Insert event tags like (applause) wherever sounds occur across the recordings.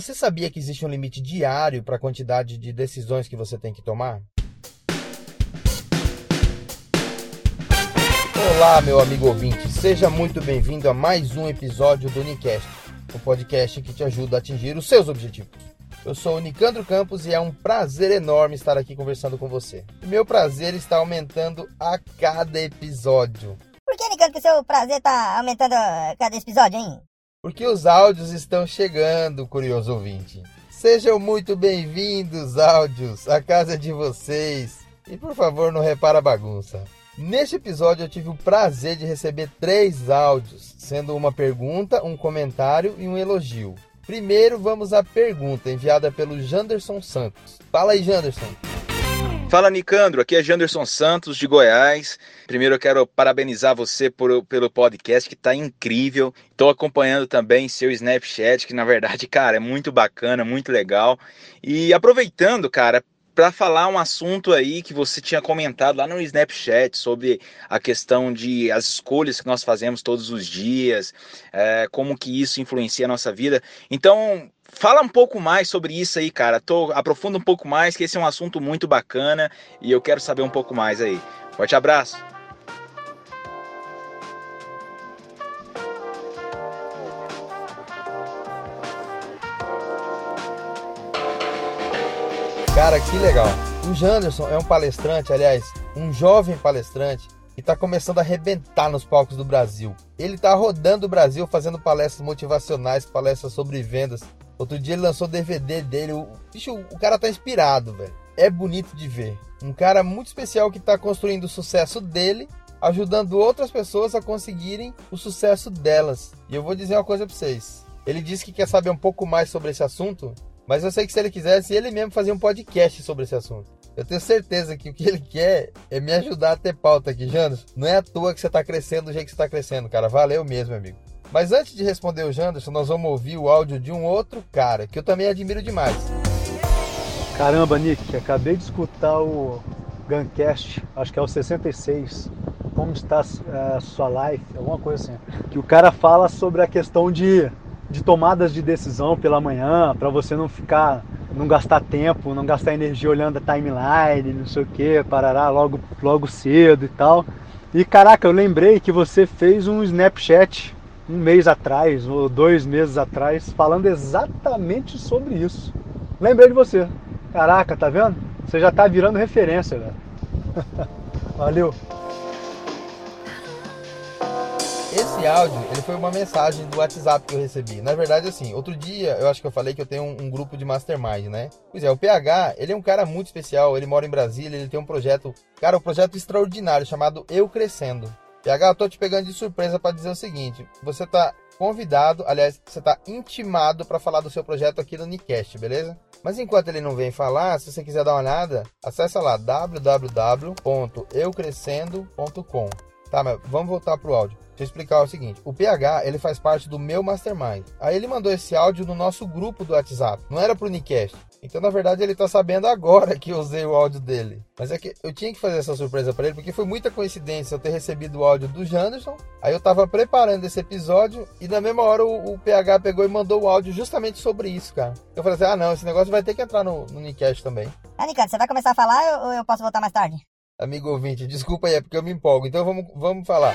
Você sabia que existe um limite diário para a quantidade de decisões que você tem que tomar? Olá, meu amigo ouvinte, seja muito bem-vindo a mais um episódio do Unicast, o podcast que te ajuda a atingir os seus objetivos. Eu sou o Nicandro Campos e é um prazer enorme estar aqui conversando com você. Meu prazer está aumentando a cada episódio. Por que, Nicandro, que o seu prazer está aumentando a cada episódio, hein? Porque os áudios estão chegando, curioso ouvinte. Sejam muito bem-vindos, áudios, a casa de vocês. E por favor, não repara a bagunça. Neste episódio eu tive o prazer de receber três áudios, sendo uma pergunta, um comentário e um elogio. Primeiro vamos à pergunta enviada pelo Janderson Santos. Fala aí, Janderson. Fala Nicandro, aqui é Janderson Santos de Goiás. Primeiro eu quero parabenizar você por, pelo podcast que está incrível. Estou acompanhando também seu Snapchat, que na verdade, (laughs) cara, é muito bacana, muito legal. E aproveitando, cara, para falar um assunto aí que você tinha comentado lá no Snapchat sobre a questão de as escolhas que nós fazemos todos os dias, é, como que isso influencia a nossa vida. Então, Fala um pouco mais sobre isso aí, cara. Tô, aprofunda um pouco mais, que esse é um assunto muito bacana e eu quero saber um pouco mais aí. Forte abraço! Cara, que legal. O Janderson é um palestrante, aliás, um jovem palestrante que está começando a arrebentar nos palcos do Brasil. Ele está rodando o Brasil fazendo palestras motivacionais, palestras sobre vendas, Outro dia ele lançou o DVD dele. O, bicho, o cara tá inspirado, velho. É bonito de ver. Um cara muito especial que tá construindo o sucesso dele, ajudando outras pessoas a conseguirem o sucesso delas. E eu vou dizer uma coisa pra vocês. Ele disse que quer saber um pouco mais sobre esse assunto, mas eu sei que se ele quisesse, ele mesmo fazia um podcast sobre esse assunto. Eu tenho certeza que o que ele quer é me ajudar a ter pauta aqui, Janos. Não é à toa que você tá crescendo do jeito que você tá crescendo, cara. Valeu mesmo, amigo. Mas antes de responder o Janderson, nós vamos ouvir o áudio de um outro cara que eu também admiro demais. Caramba, Nick, acabei de escutar o Guncast, acho que é o 66. Como está a é, sua life? Alguma coisa assim. Que o cara fala sobre a questão de, de tomadas de decisão pela manhã, para você não ficar, não gastar tempo, não gastar energia olhando a timeline, não sei o que, parará logo, logo cedo e tal. E caraca, eu lembrei que você fez um Snapchat um mês atrás ou dois meses atrás falando exatamente sobre isso. Lembrei de você. Caraca, tá vendo? Você já tá virando referência, velho. (laughs) Valeu. Esse áudio, ele foi uma mensagem do WhatsApp que eu recebi. Na verdade, assim, outro dia eu acho que eu falei que eu tenho um, um, grupo de mastermind, né? Pois é, o PH, ele é um cara muito especial, ele mora em Brasília, ele tem um projeto, cara, um projeto extraordinário chamado Eu Crescendo. PH, eu tô te pegando de surpresa para dizer o seguinte: você tá convidado, aliás, você tá intimado para falar do seu projeto aqui no Nicast, beleza? Mas enquanto ele não vem falar, se você quiser dar uma olhada, acessa lá www.eucrescendo.com. Tá, mas vamos voltar pro áudio. Deixa eu explicar o seguinte: o PH ele faz parte do meu mastermind. Aí ele mandou esse áudio no nosso grupo do WhatsApp. Não era pro Nicast. Então, na verdade, ele tá sabendo agora que eu usei o áudio dele. Mas é que eu tinha que fazer essa surpresa para ele, porque foi muita coincidência eu ter recebido o áudio do Janderson. Aí eu tava preparando esse episódio e na mesma hora o, o PH pegou e mandou o áudio justamente sobre isso, cara. Eu falei assim: ah, não, esse negócio vai ter que entrar no, no Nicast também. Ah, Ricardo, você vai começar a falar ou eu posso voltar mais tarde? Amigo ouvinte, desculpa aí, é porque eu me empolgo. Então vamos, vamos falar.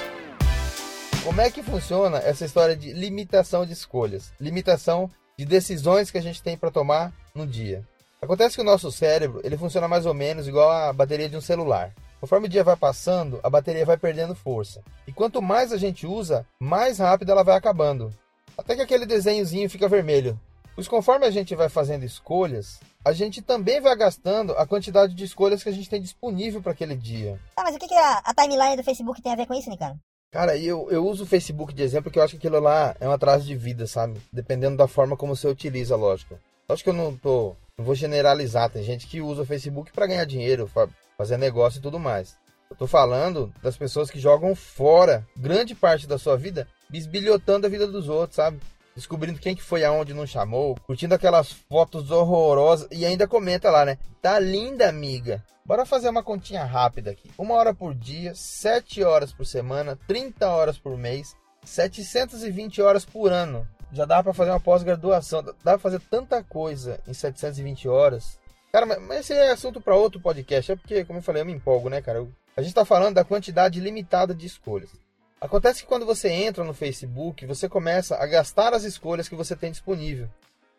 Como é que funciona essa história de limitação de escolhas? Limitação de decisões que a gente tem para tomar no dia. Acontece que o nosso cérebro ele funciona mais ou menos igual a bateria de um celular. Conforme o dia vai passando, a bateria vai perdendo força. E quanto mais a gente usa, mais rápido ela vai acabando. Até que aquele desenhozinho fica vermelho. Pois conforme a gente vai fazendo escolhas, a gente também vai gastando a quantidade de escolhas que a gente tem disponível para aquele dia. Ah, mas o que, que a, a, timeline do Facebook tem a ver com isso, Nicano? Cara, eu, eu uso o Facebook de exemplo porque eu acho que aquilo lá é um atraso de vida, sabe? Dependendo da forma como você utiliza, lógico. Acho que eu não tô. Não vou generalizar. Tem gente que usa o Facebook para ganhar dinheiro, pra fazer negócio e tudo mais. Eu tô falando das pessoas que jogam fora grande parte da sua vida, bisbilhotando a vida dos outros, sabe? Descobrindo quem que foi aonde não chamou, curtindo aquelas fotos horrorosas e ainda comenta lá, né? Tá linda, amiga. Bora fazer uma continha rápida aqui. Uma hora por dia, 7 horas por semana, 30 horas por mês, 720 horas por ano. já dá para fazer uma pós-graduação, dá para fazer tanta coisa em 720 horas. Cara, mas esse é assunto para outro podcast, é porque, como eu falei, eu me empolgo, né, cara? A gente está falando da quantidade limitada de escolhas. Acontece que quando você entra no Facebook, você começa a gastar as escolhas que você tem disponível.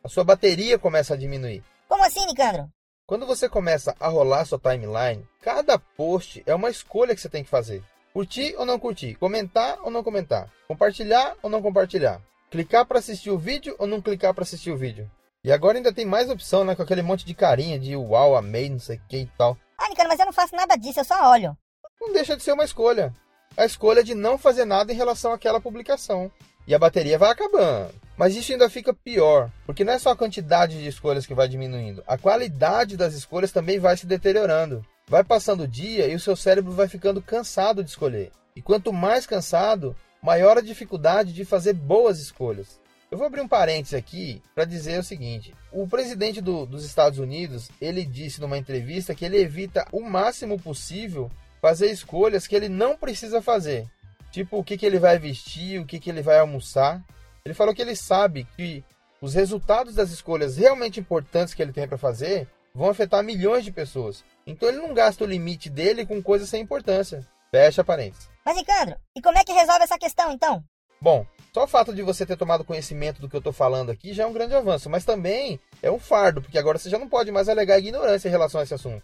A sua bateria começa a diminuir. Como assim, Nicandro? Quando você começa a rolar sua timeline, cada post é uma escolha que você tem que fazer. Curtir ou não curtir, comentar ou não comentar, compartilhar ou não compartilhar, clicar para assistir o vídeo ou não clicar para assistir o vídeo. E agora ainda tem mais opção, né? Com aquele monte de carinha de uau, amei, não sei o que e tal. Ah, Nicandro, mas eu não faço nada disso, eu só olho. Não deixa de ser uma escolha. A escolha de não fazer nada em relação àquela publicação. E a bateria vai acabando. Mas isso ainda fica pior, porque não é só a quantidade de escolhas que vai diminuindo, a qualidade das escolhas também vai se deteriorando. Vai passando o dia e o seu cérebro vai ficando cansado de escolher. E quanto mais cansado, maior a dificuldade de fazer boas escolhas. Eu vou abrir um parênteses aqui para dizer o seguinte: o presidente do, dos Estados Unidos ele disse numa entrevista que ele evita o máximo possível fazer escolhas que ele não precisa fazer, tipo o que, que ele vai vestir, o que, que ele vai almoçar. Ele falou que ele sabe que os resultados das escolhas realmente importantes que ele tem para fazer vão afetar milhões de pessoas. Então ele não gasta o limite dele com coisas sem importância. Fecha parênteses. Mas, Nicandro, e como é que resolve essa questão então? Bom, só o fato de você ter tomado conhecimento do que eu estou falando aqui já é um grande avanço, mas também é um fardo, porque agora você já não pode mais alegar ignorância em relação a esse assunto.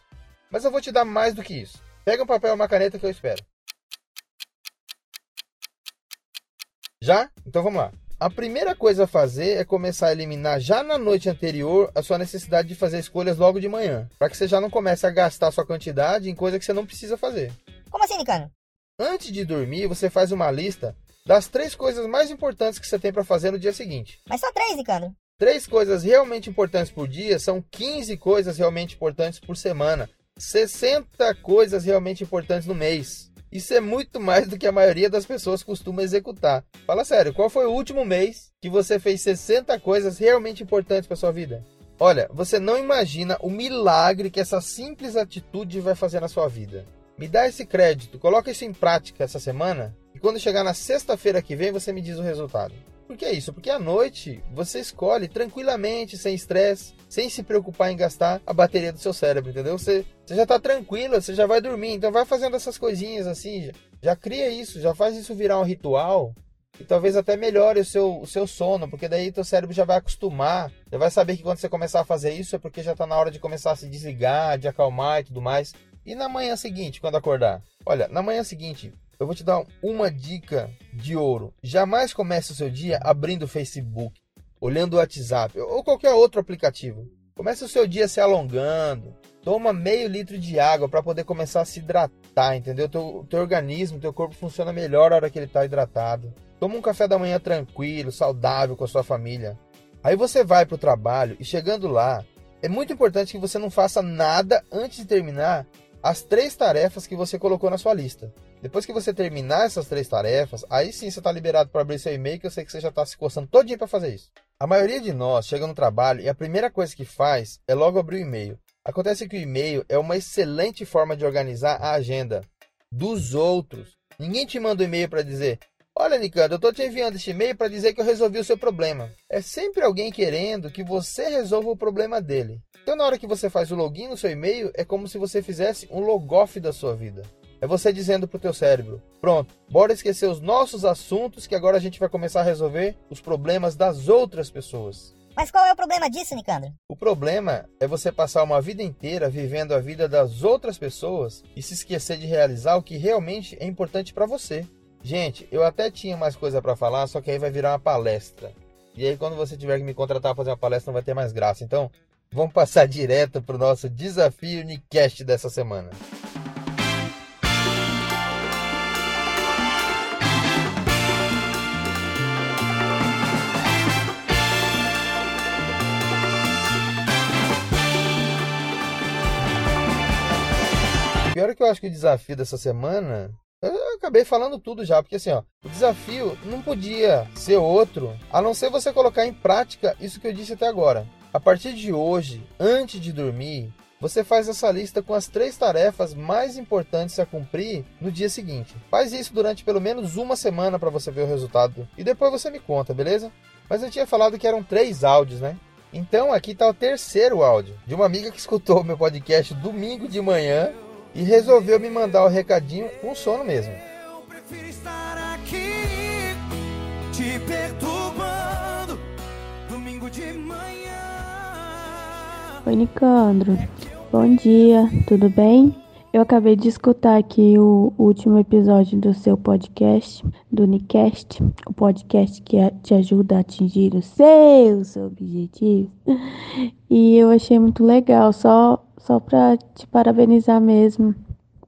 Mas eu vou te dar mais do que isso. Pega um papel e uma caneta que eu espero. Já? Então vamos lá. A primeira coisa a fazer é começar a eliminar já na noite anterior a sua necessidade de fazer escolhas logo de manhã, para que você já não comece a gastar sua quantidade em coisa que você não precisa fazer. Como assim, Nicandro? Antes de dormir, você faz uma lista das três coisas mais importantes que você tem para fazer no dia seguinte. Mas só três, Nicandro. Três coisas realmente importantes por dia são 15 coisas realmente importantes por semana, 60 coisas realmente importantes no mês. Isso é muito mais do que a maioria das pessoas costuma executar. Fala sério, qual foi o último mês que você fez 60 coisas realmente importantes para sua vida? Olha, você não imagina o milagre que essa simples atitude vai fazer na sua vida. Me dá esse crédito, coloca isso em prática essa semana e quando chegar na sexta-feira que vem você me diz o resultado. Por que isso? Porque à noite você escolhe tranquilamente, sem estresse, sem se preocupar em gastar a bateria do seu cérebro, entendeu? Você, você já está tranquilo, você já vai dormir, então vai fazendo essas coisinhas assim, já, já cria isso, já faz isso virar um ritual e talvez até melhore o seu, o seu sono, porque daí teu cérebro já vai acostumar, já vai saber que quando você começar a fazer isso é porque já está na hora de começar a se desligar, de acalmar e tudo mais. E na manhã seguinte, quando acordar? Olha, na manhã seguinte, eu vou te dar uma dica de ouro. Jamais comece o seu dia abrindo o Facebook, olhando o WhatsApp ou qualquer outro aplicativo. Comece o seu dia se alongando. Toma meio litro de água para poder começar a se hidratar, entendeu? Teu, teu organismo, teu corpo funciona melhor na hora que ele está hidratado. Toma um café da manhã tranquilo, saudável com a sua família. Aí você vai para o trabalho e chegando lá, é muito importante que você não faça nada antes de terminar as três tarefas que você colocou na sua lista. Depois que você terminar essas três tarefas, aí sim você está liberado para abrir seu e-mail, que eu sei que você já está se coçando todinho para fazer isso. A maioria de nós chega no trabalho e a primeira coisa que faz é logo abrir o e-mail. Acontece que o e-mail é uma excelente forma de organizar a agenda dos outros. Ninguém te manda um e-mail para dizer: Olha, Nicandro, eu estou te enviando este e-mail para dizer que eu resolvi o seu problema. É sempre alguém querendo que você resolva o problema dele. Então, na hora que você faz o login no seu e-mail, é como se você fizesse um logoff da sua vida. É você dizendo pro teu cérebro: "Pronto, bora esquecer os nossos assuntos que agora a gente vai começar a resolver os problemas das outras pessoas". Mas qual é o problema disso, Nicandro? O problema é você passar uma vida inteira vivendo a vida das outras pessoas e se esquecer de realizar o que realmente é importante para você. Gente, eu até tinha mais coisa para falar, só que aí vai virar uma palestra. E aí quando você tiver que me contratar para fazer uma palestra não vai ter mais graça. Então, vamos passar (laughs) direto pro nosso desafio Nicast dessa semana. Acho que o desafio dessa semana. Eu acabei falando tudo já, porque assim, ó, o desafio não podia ser outro a não ser você colocar em prática isso que eu disse até agora. A partir de hoje, antes de dormir, você faz essa lista com as três tarefas mais importantes a cumprir no dia seguinte. Faz isso durante pelo menos uma semana para você ver o resultado e depois você me conta, beleza? Mas eu tinha falado que eram três áudios, né? Então aqui está o terceiro áudio de uma amiga que escutou o meu podcast domingo de manhã e resolveu me mandar o recadinho com sono mesmo. Eu prefiro estar aqui te perturbando domingo de manhã. Oi, Nicandro. Bom dia, tudo bem? Eu acabei de escutar aqui o último episódio do seu podcast, do Nicast, o podcast que te ajuda a atingir os seus objetivos. E eu achei muito legal, só, só pra te parabenizar mesmo,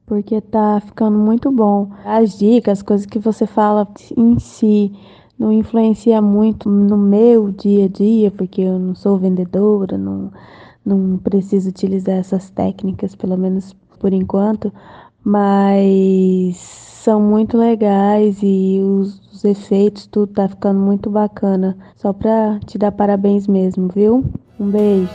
porque tá ficando muito bom. As dicas, as coisas que você fala em si, não influencia muito no meu dia a dia, porque eu não sou vendedora, não, não preciso utilizar essas técnicas, pelo menos por enquanto, mas são muito legais e os, os efeitos, tudo tá ficando muito bacana. Só pra te dar parabéns mesmo, viu? Um beijo.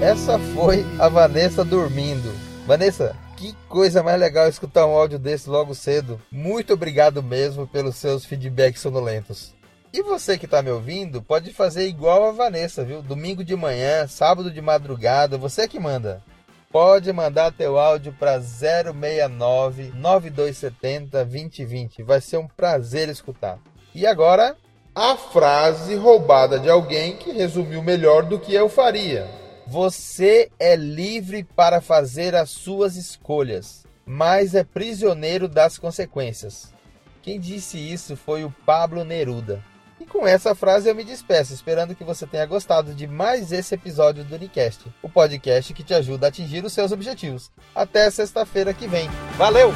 Essa foi a Vanessa dormindo. Vanessa, que coisa mais legal escutar um áudio desse logo cedo. Muito obrigado mesmo pelos seus feedbacks sonolentos. E você que está me ouvindo, pode fazer igual a Vanessa, viu? Domingo de manhã, sábado de madrugada, você que manda. Pode mandar teu áudio para 069 9270 2020. Vai ser um prazer escutar. E agora, a frase roubada de alguém que resumiu melhor do que eu faria. Você é livre para fazer as suas escolhas, mas é prisioneiro das consequências. Quem disse isso foi o Pablo Neruda. E com essa frase eu me despeço, esperando que você tenha gostado de mais esse episódio do Unicast, o podcast que te ajuda a atingir os seus objetivos. Até sexta-feira que vem. Valeu!